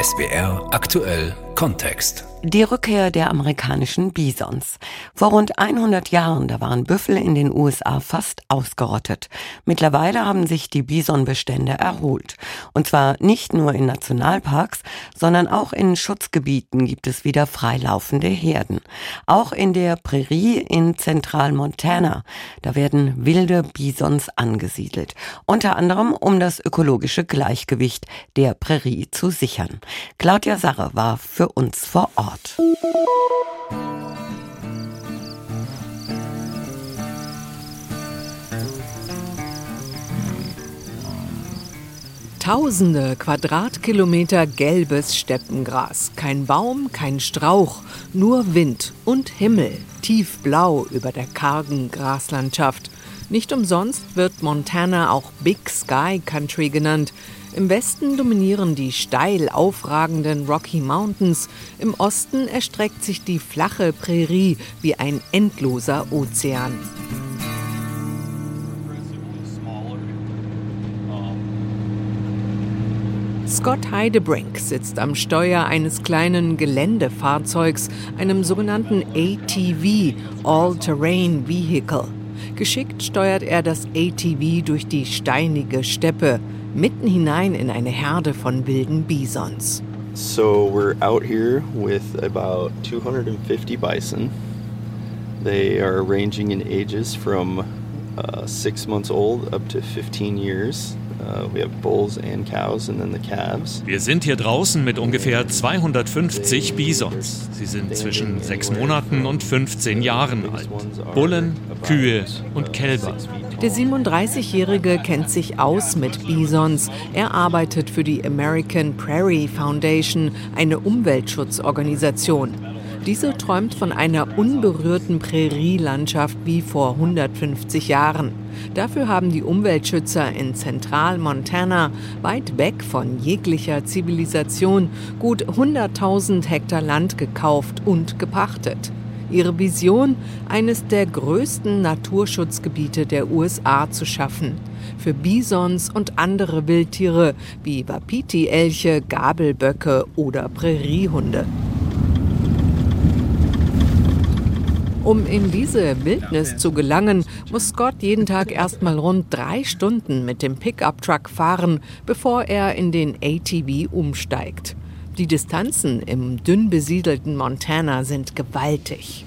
SBR aktuell Kontext. Die Rückkehr der amerikanischen Bisons. Vor rund 100 Jahren, da waren Büffel in den USA fast ausgerottet. Mittlerweile haben sich die Bisonbestände erholt. Und zwar nicht nur in Nationalparks, sondern auch in Schutzgebieten gibt es wieder freilaufende Herden. Auch in der Prärie in Zentralmontana, da werden wilde Bisons angesiedelt. Unter anderem, um das ökologische Gleichgewicht der Prärie zu sichern. Claudia Sarre war für uns vor Ort. Tausende Quadratkilometer gelbes Steppengras. Kein Baum, kein Strauch, nur Wind und Himmel, tiefblau über der kargen Graslandschaft. Nicht umsonst wird Montana auch Big Sky Country genannt. Im Westen dominieren die steil aufragenden Rocky Mountains, im Osten erstreckt sich die flache Prärie wie ein endloser Ozean. Scott Heidebrink sitzt am Steuer eines kleinen Geländefahrzeugs, einem sogenannten ATV, All-Terrain Vehicle. Geschickt steuert er das ATV durch die steinige Steppe mitten hinein in eine Herde von wilden Bisons. So we're out here with about 250 bison. They are ranging in ages from uh, six months old up to 15 years. Uh, Wir sind hier draußen mit ungefähr 250 Bisons. Sie sind zwischen sechs Monaten und 15 Jahren alt. Bullen, Kühe und Kälber. Der 37-Jährige kennt sich aus mit Bisons. Er arbeitet für die American Prairie Foundation, eine Umweltschutzorganisation. Diese träumt von einer unberührten Prärielandschaft wie vor 150 Jahren. Dafür haben die Umweltschützer in Zentral-Montana, weit weg von jeglicher Zivilisation, gut 100.000 Hektar Land gekauft und gepachtet. Ihre Vision, eines der größten Naturschutzgebiete der USA zu schaffen. Für Bisons und andere Wildtiere wie Wapiti-Elche, Gabelböcke oder Präriehunde. Um in diese Wildnis zu gelangen, muss Scott jeden Tag erstmal rund drei Stunden mit dem Pickup-Truck fahren, bevor er in den ATV umsteigt. Die Distanzen im dünn besiedelten Montana sind gewaltig.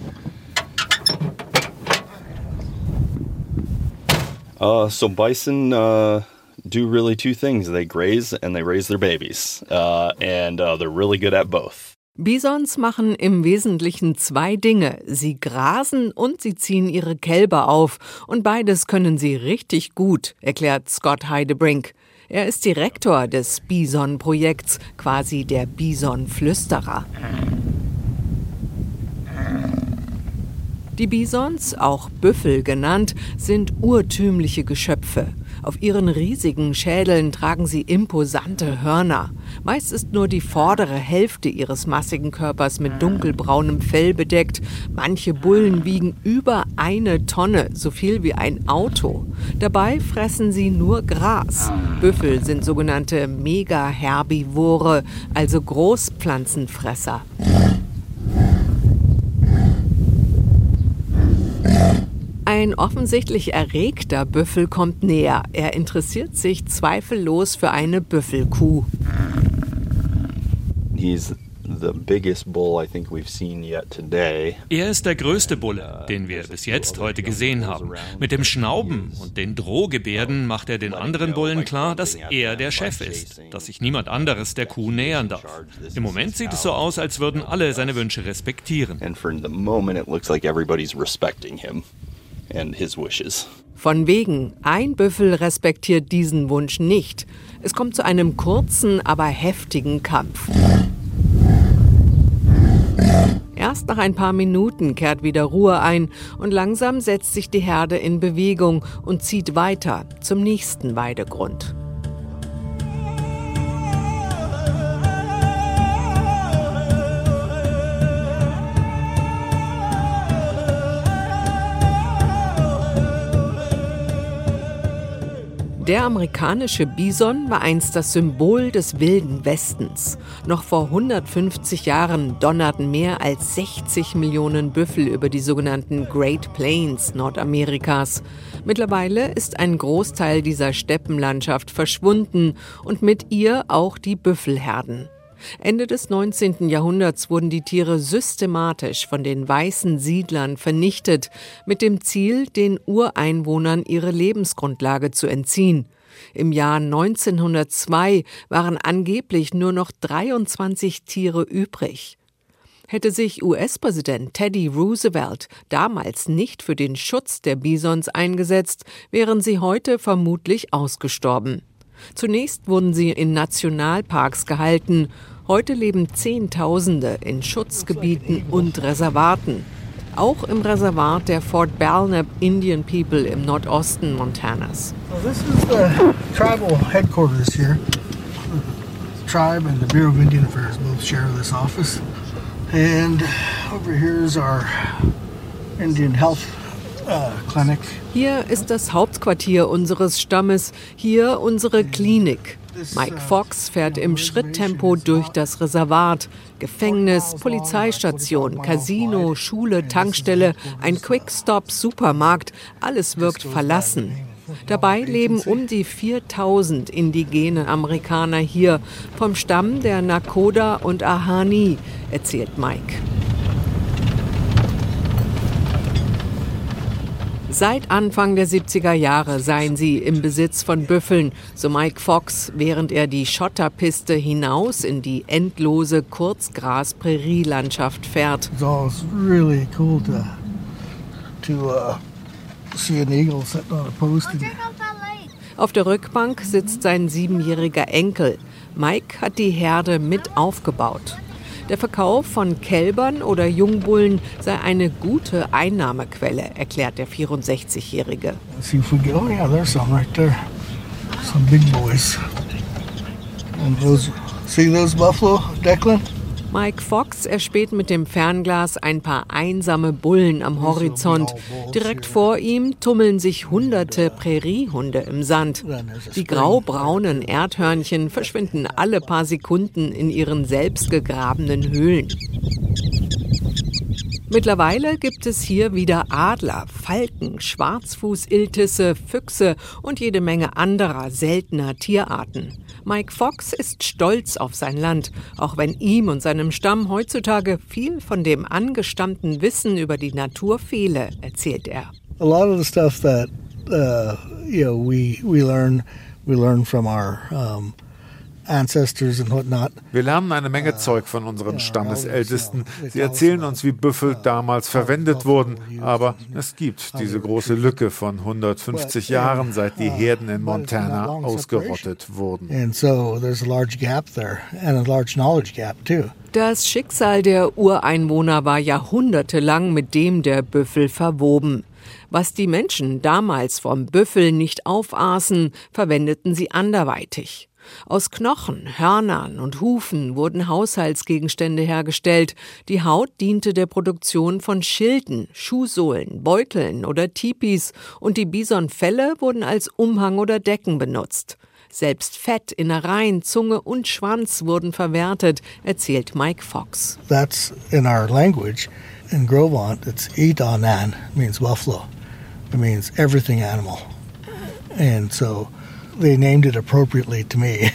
Uh, so bison uh, do really two things. They graze and they raise their babies. Uh, and uh, they're really good at both. Bisons machen im Wesentlichen zwei Dinge. Sie grasen und sie ziehen ihre Kälber auf. Und beides können sie richtig gut, erklärt Scott Heidebrink. Er ist Direktor des Bison-Projekts, quasi der Bison-Flüsterer. Die Bisons, auch Büffel genannt, sind urtümliche Geschöpfe. Auf ihren riesigen Schädeln tragen sie imposante Hörner. Meist ist nur die vordere Hälfte ihres massigen Körpers mit dunkelbraunem Fell bedeckt. Manche Bullen wiegen über eine Tonne, so viel wie ein Auto. Dabei fressen sie nur Gras. Büffel sind sogenannte Megaherbivore, also Großpflanzenfresser. Ein offensichtlich erregter Büffel kommt näher. Er interessiert sich zweifellos für eine Büffelkuh. Er ist der größte Bulle, den wir bis jetzt heute gesehen haben. Mit dem Schnauben und den Drohgebärden macht er den anderen Bullen klar, dass er der Chef ist, dass sich niemand anderes der Kuh nähern darf. Im Moment sieht es so aus, als würden alle seine Wünsche respektieren. And for the moment it looks like everybody's respecting him and his wishes. Von wegen, ein Büffel respektiert diesen Wunsch nicht. Es kommt zu einem kurzen, aber heftigen Kampf. Erst nach ein paar Minuten kehrt wieder Ruhe ein und langsam setzt sich die Herde in Bewegung und zieht weiter zum nächsten Weidegrund. Der amerikanische Bison war einst das Symbol des wilden Westens. Noch vor 150 Jahren donnerten mehr als 60 Millionen Büffel über die sogenannten Great Plains Nordamerikas. Mittlerweile ist ein Großteil dieser Steppenlandschaft verschwunden und mit ihr auch die Büffelherden. Ende des 19. Jahrhunderts wurden die Tiere systematisch von den weißen Siedlern vernichtet, mit dem Ziel, den Ureinwohnern ihre Lebensgrundlage zu entziehen. Im Jahr 1902 waren angeblich nur noch 23 Tiere übrig. Hätte sich US-Präsident Teddy Roosevelt damals nicht für den Schutz der Bisons eingesetzt, wären sie heute vermutlich ausgestorben. Zunächst wurden sie in Nationalparks gehalten Heute leben Zehntausende in Schutzgebieten und Reservaten. Auch im Reservat der Fort Belknap Indian People im Nordosten Montanas. Well, this is the tribal headquarters here. The tribe and the Bureau of Indian Affairs both share this office. And over here is our Indian Health uh, Clinic. Hier ist das Hauptquartier unseres Stammes, hier unsere Klinik. Mike Fox fährt im Schritttempo durch das Reservat. Gefängnis, Polizeistation, Casino, Schule, Tankstelle, ein Quick-Stop-Supermarkt, alles wirkt verlassen. Dabei leben um die 4000 indigene Amerikaner hier, vom Stamm der Nakoda und Ahani, erzählt Mike. Seit Anfang der 70er Jahre seien sie im Besitz von Büffeln, so Mike Fox, während er die Schotterpiste hinaus in die endlose Kurzgras-Prärielandschaft fährt. It's really cool to, to uh, see an eagle sitting on a post. And Auf der Rückbank sitzt sein siebenjähriger Enkel. Mike hat die Herde mit aufgebaut. Der Verkauf von Kälbern oder Jungbullen sei eine gute Einnahmequelle, erklärt der 64-Jährige. see if we get, oh yeah, there's some right there. Some big boys. And those, see those buffalo, Declan? Mike Fox erspäht mit dem Fernglas ein paar einsame Bullen am Horizont. Direkt vor ihm tummeln sich hunderte Präriehunde im Sand. Die graubraunen Erdhörnchen verschwinden alle paar Sekunden in ihren selbst gegrabenen Höhlen. Mittlerweile gibt es hier wieder Adler, Falken, Schwarzfußiltisse, Füchse und jede Menge anderer seltener Tierarten. Mike Fox ist stolz auf sein Land, auch wenn ihm und seinem Stamm heutzutage viel von dem angestammten Wissen über die Natur fehle, erzählt er. A lot of the stuff that uh, you know we we learn we learn from our um, ancestors and whatnot. Wir lernen eine Menge Zeug von unseren Stammesältesten. Sie erzählen uns, wie Büffel damals verwendet wurden. Aber es gibt diese große Lücke von 150 Jahren, seit die Herden in Montana ausgerottet wurden. And so there's a large gap there and a large knowledge gap too. Das Schicksal der Ureinwohner war jahrhundertelang mit dem der Büffel verwoben. Was die Menschen damals vom Büffel nicht aufaßen, verwendeten sie anderweitig. Aus Knochen, Hörnern und Hufen wurden Haushaltsgegenstände hergestellt. Die Haut diente der Produktion von Schilden, Schuhsohlen, Beuteln oder Tipis und die Bisonfelle wurden als Umhang oder Decken benutzt. Selbst Fett, Innereien, Zunge und Schwanz wurden verwertet, erzählt Mike Fox. That's in our language. In Grovant, it's Idanan, means buffalo. It means everything animal. And so they named it appropriately to me.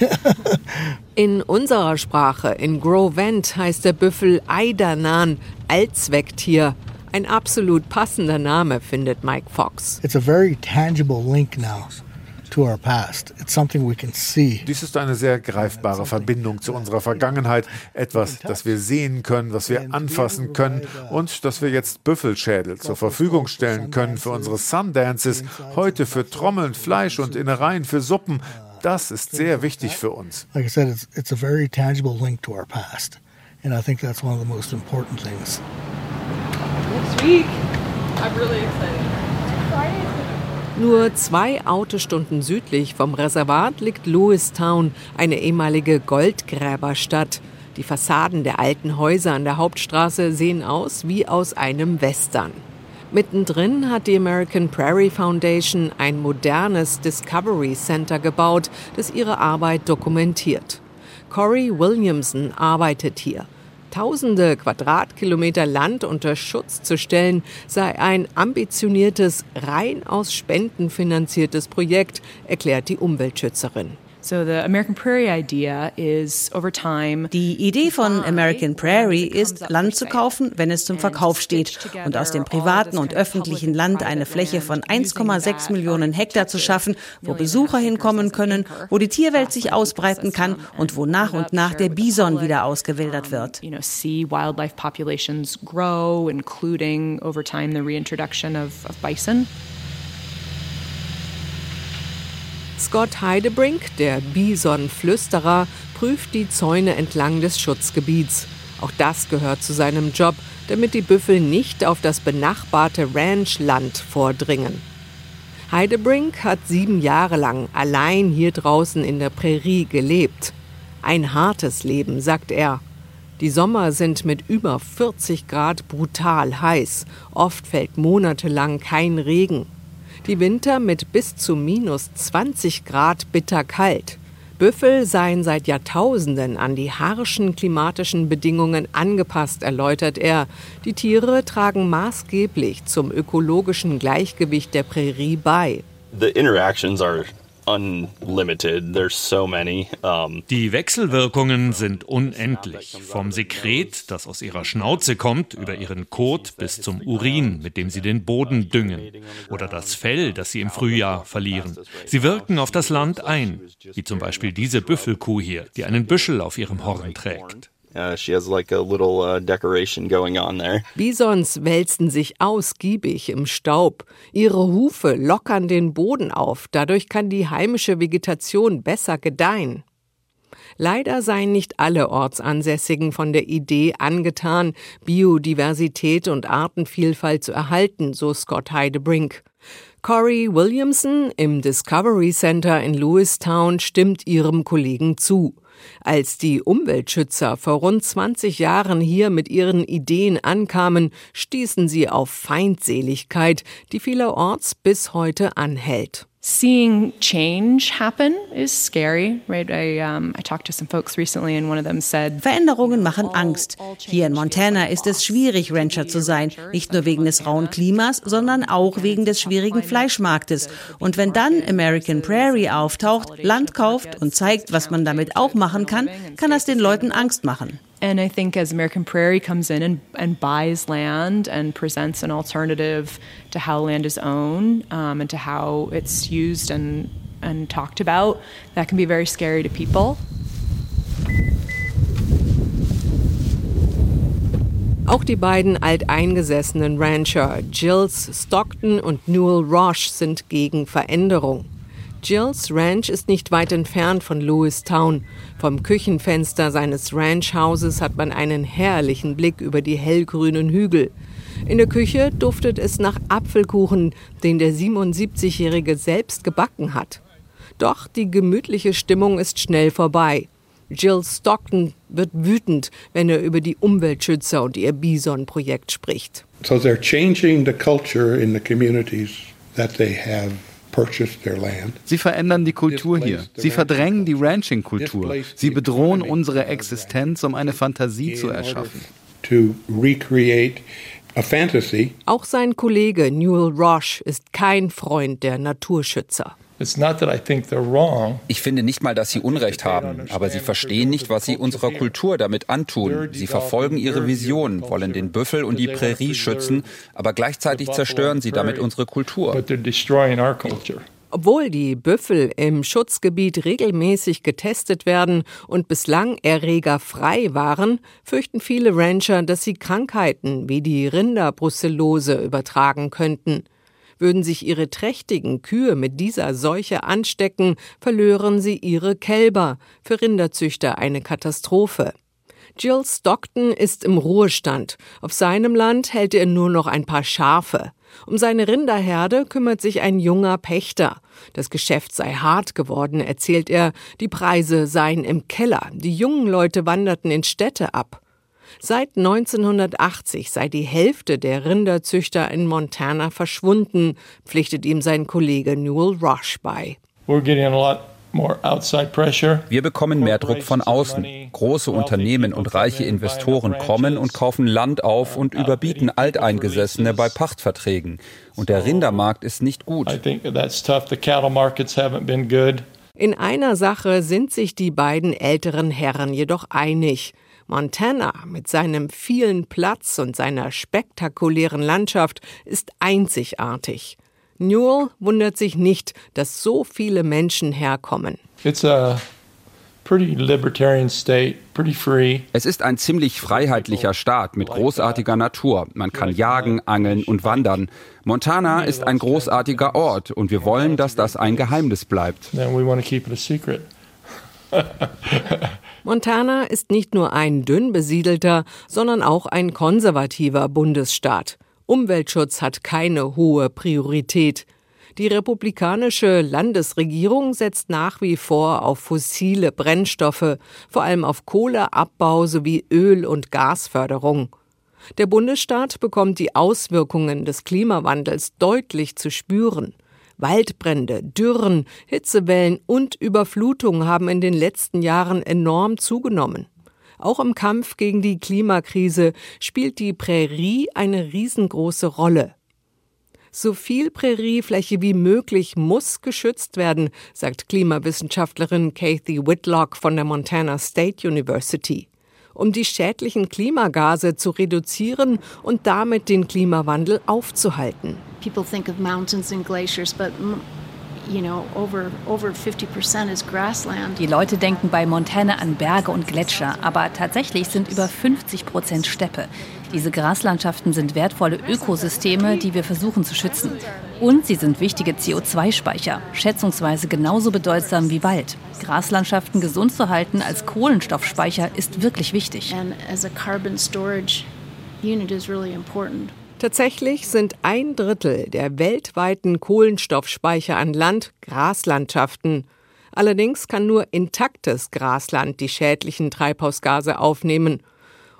In unserer Sprache, in Grovent, heißt der Büffel Eidanan, Allzwecktier. Ein absolut passender Name, findet Mike Fox. it's a very tangible link now to our past. It's something we can see. Dies ist eine sehr greifbare Verbindung zu unserer Vergangenheit. Etwas, das wir sehen können, was wir anfassen können und das wir jetzt Büffelschädel zur Verfügung stellen können für unsere Sundances, heute für Trommeln, Fleisch und Innereien für Suppen. Das ist sehr wichtig für uns. Like I said, it's, it's a very tangible link to our past. And I think that's one of the most important things. next week. I'm really excited. Nur zwei Autostunden südlich vom Reservat liegt Lewistown, eine ehemalige Goldgräberstadt. Die Fassaden der alten Häuser an der Hauptstraße sehen aus wie aus einem Western. Mittendrin hat die American Prairie Foundation ein modernes Discovery Center gebaut, das ihre Arbeit dokumentiert. Corey Williamson arbeitet hier. Tausende Quadratkilometer Land unter Schutz zu stellen, sei ein ambitioniertes, rein aus Spenden finanziertes Projekt, erklärt die Umweltschützerin. Die Idee von American Prairie ist, Land zu kaufen, wenn es zum Verkauf steht und aus dem privaten und öffentlichen Land eine Fläche von 1,6 Millionen Hektar zu schaffen, wo Besucher hinkommen können, wo die Tierwelt sich ausbreiten kann und wo nach und nach der Bison wieder ausgewildert wird. wildlife populations grow, including over time the reintroduction of, of bison. Scott Heidebrink, der Bison-Flüsterer, prüft die Zäune entlang des Schutzgebiets. Auch das gehört zu seinem Job, damit die Büffel nicht auf das benachbarte Ranchland vordringen. Heidebrink hat sieben Jahre lang allein hier draußen in der Prärie gelebt. Ein hartes Leben, sagt er. Die Sommer sind mit über 40 Grad brutal heiß. Oft fällt monatelang kein Regen. Die Winter mit bis zu minus 20 Grad bitterkalt. Büffel seien seit Jahrtausenden an die harschen klimatischen Bedingungen angepasst, erläutert er. Die Tiere tragen maßgeblich zum ökologischen Gleichgewicht der Prärie bei. The interactions are unlimited. There's so many. Um Die Wechselwirkungen sind unendlich. Vom Sekret, das aus ihrer Schnauze kommt, über ihren Kot bis zum Urin, mit dem sie den Boden düngen. Oder das Fell, das sie im Frühjahr verlieren. Sie wirken auf das Land ein. Wie zum Beispiel diese Büffelkuh hier, die einen Büschel auf ihrem Horn trägt. Uh, she has like a little uh, decoration going on there. Bisons wälzen sich ausgiebig im Staub. Ihre Hufe lockern den Boden auf. Dadurch kann die heimische Vegetation besser gedeihen. Leider seien nicht alle Ortsansässigen von der Idee angetan, Biodiversität und Artenvielfalt zu erhalten, so Scott Heidebrink. Corey Williamson im Discovery Center in Lewistown stimmt ihrem Kollegen zu. Als die Umweltschützer vor rund 20 Jahren hier mit ihren Ideen ankamen, stießen sie auf Feindseligkeit, die vielerorts bis heute anhält. Seeing change happen is scary, right? I, um, I talked to some folks recently and one of them said, Veränderungen machen Angst. Hier in Montana ist es schwierig, Rancher zu sein. Nicht nur wegen des rauen Klimas, sondern auch wegen des schwierigen Fleischmarktes. Und wenn dann American Prairie auftaucht, Land kauft und zeigt, was man damit auch machen kann, kann das den Leuten Angst machen. And I think as American Prairie comes in and, and buys land and presents an alternative to how land is owned um, and to how it's used and, and talked about, that can be very scary to people. Auch die beiden alteingesessenen Rancher Jills Stockton und Newell Roche sind gegen Veränderung. Jills Ranch ist nicht weit entfernt von Lewistown. Vom Küchenfenster seines Ranchhauses hat man einen herrlichen Blick über die hellgrünen Hügel. In der Küche duftet es nach Apfelkuchen, den der 77-Jährige selbst gebacken hat. Doch die gemütliche Stimmung ist schnell vorbei. Jill Stockton wird wütend, wenn er über die Umweltschützer und ihr Bison-Projekt spricht. So they're changing the culture in the communities that they have Sie verändern die Kultur hier. Sie verdrängen die Ranching-Kultur. Sie bedrohen unsere Existenz, um eine Fantasie zu erschaffen. Auch sein Kollege Newell Roche ist kein Freund der Naturschützer. Ich finde nicht mal, dass sie Unrecht haben, aber sie verstehen nicht, was sie unserer Kultur damit antun. Sie verfolgen ihre Vision, wollen den Büffel und die Prärie schützen, aber gleichzeitig zerstören sie damit unsere Kultur. Obwohl die Büffel im Schutzgebiet regelmäßig getestet werden und bislang erregerfrei waren, fürchten viele Rancher, dass sie Krankheiten wie die Rinderbrucellose übertragen könnten. Würden sich ihre trächtigen Kühe mit dieser Seuche anstecken, verlören sie ihre Kälber. Für Rinderzüchter eine Katastrophe. Jill Stockton ist im Ruhestand. Auf seinem Land hält er nur noch ein paar Schafe. Um seine Rinderherde kümmert sich ein junger Pächter. Das Geschäft sei hart geworden, erzählt er. Die Preise seien im Keller. Die jungen Leute wanderten in Städte ab. Seit 1980 sei die Hälfte der Rinderzüchter in Montana verschwunden, pflichtet ihm sein Kollege Newell Rush bei. Wir bekommen mehr Druck von außen. Große Unternehmen und reiche Investoren kommen und kaufen Land auf und überbieten Alteingesessene bei Pachtverträgen. Und der Rindermarkt ist nicht gut. In einer Sache sind sich die beiden älteren Herren jedoch einig. Montana mit seinem vielen Platz und seiner spektakulären Landschaft ist einzigartig. Newell wundert sich nicht, dass so viele Menschen herkommen. Es ist ein ziemlich freiheitlicher Staat mit großartiger Natur. Man kann jagen, angeln und wandern. Montana ist ein großartiger Ort und wir wollen, dass das ein Geheimnis bleibt. Montana ist nicht nur ein dünn besiedelter, sondern auch ein konservativer Bundesstaat. Umweltschutz hat keine hohe Priorität. Die republikanische Landesregierung setzt nach wie vor auf fossile Brennstoffe, vor allem auf Kohleabbau sowie Öl- und Gasförderung. Der Bundesstaat bekommt die Auswirkungen des Klimawandels deutlich zu spüren. Waldbrände, Dürren, Hitzewellen und Überflutungen haben in den letzten Jahren enorm zugenommen. Auch im Kampf gegen die Klimakrise spielt die Prärie eine riesengroße Rolle. So viel Präriefläche wie möglich muss geschützt werden, sagt Klimawissenschaftlerin Kathy Whitlock von der Montana State University, um die schädlichen Klimagase zu reduzieren und damit den Klimawandel aufzuhalten. People think of mountains and glaciers, but die Leute denken bei Montana an Berge und Gletscher, aber tatsächlich sind über 50 Prozent Steppe. Diese Graslandschaften sind wertvolle Ökosysteme, die wir versuchen zu schützen. Und sie sind wichtige CO2-Speicher, schätzungsweise genauso bedeutsam wie Wald. Graslandschaften gesund zu halten als Kohlenstoffspeicher ist wirklich wichtig. Tatsächlich sind ein Drittel der weltweiten Kohlenstoffspeicher an Land Graslandschaften. Allerdings kann nur intaktes Grasland die schädlichen Treibhausgase aufnehmen.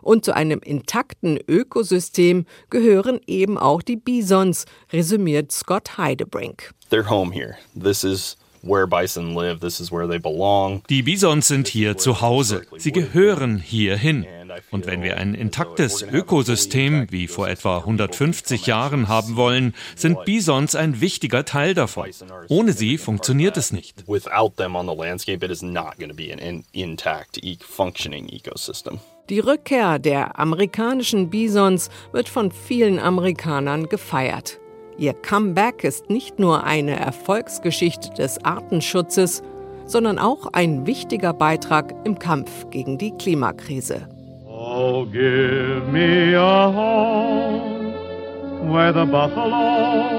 Und zu einem intakten Ökosystem gehören eben auch die Bisons, resümiert Scott Heidebrink. They're home here. This is die Bisons sind hier zu Hause. Sie gehören hierhin. Und wenn wir ein intaktes Ökosystem wie vor etwa 150 Jahren haben wollen, sind Bisons ein wichtiger Teil davon. Ohne sie funktioniert es nicht. Die Rückkehr der amerikanischen Bisons wird von vielen Amerikanern gefeiert. Ihr Comeback ist nicht nur eine Erfolgsgeschichte des Artenschutzes, sondern auch ein wichtiger Beitrag im Kampf gegen die Klimakrise. Oh, give me a home where the buffalo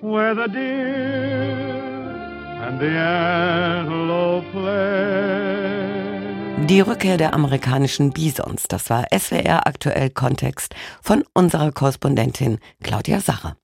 where the deer and the antelope play. Die Rückkehr der amerikanischen Bisons, das war SWR aktuell Kontext von unserer Korrespondentin Claudia Sache.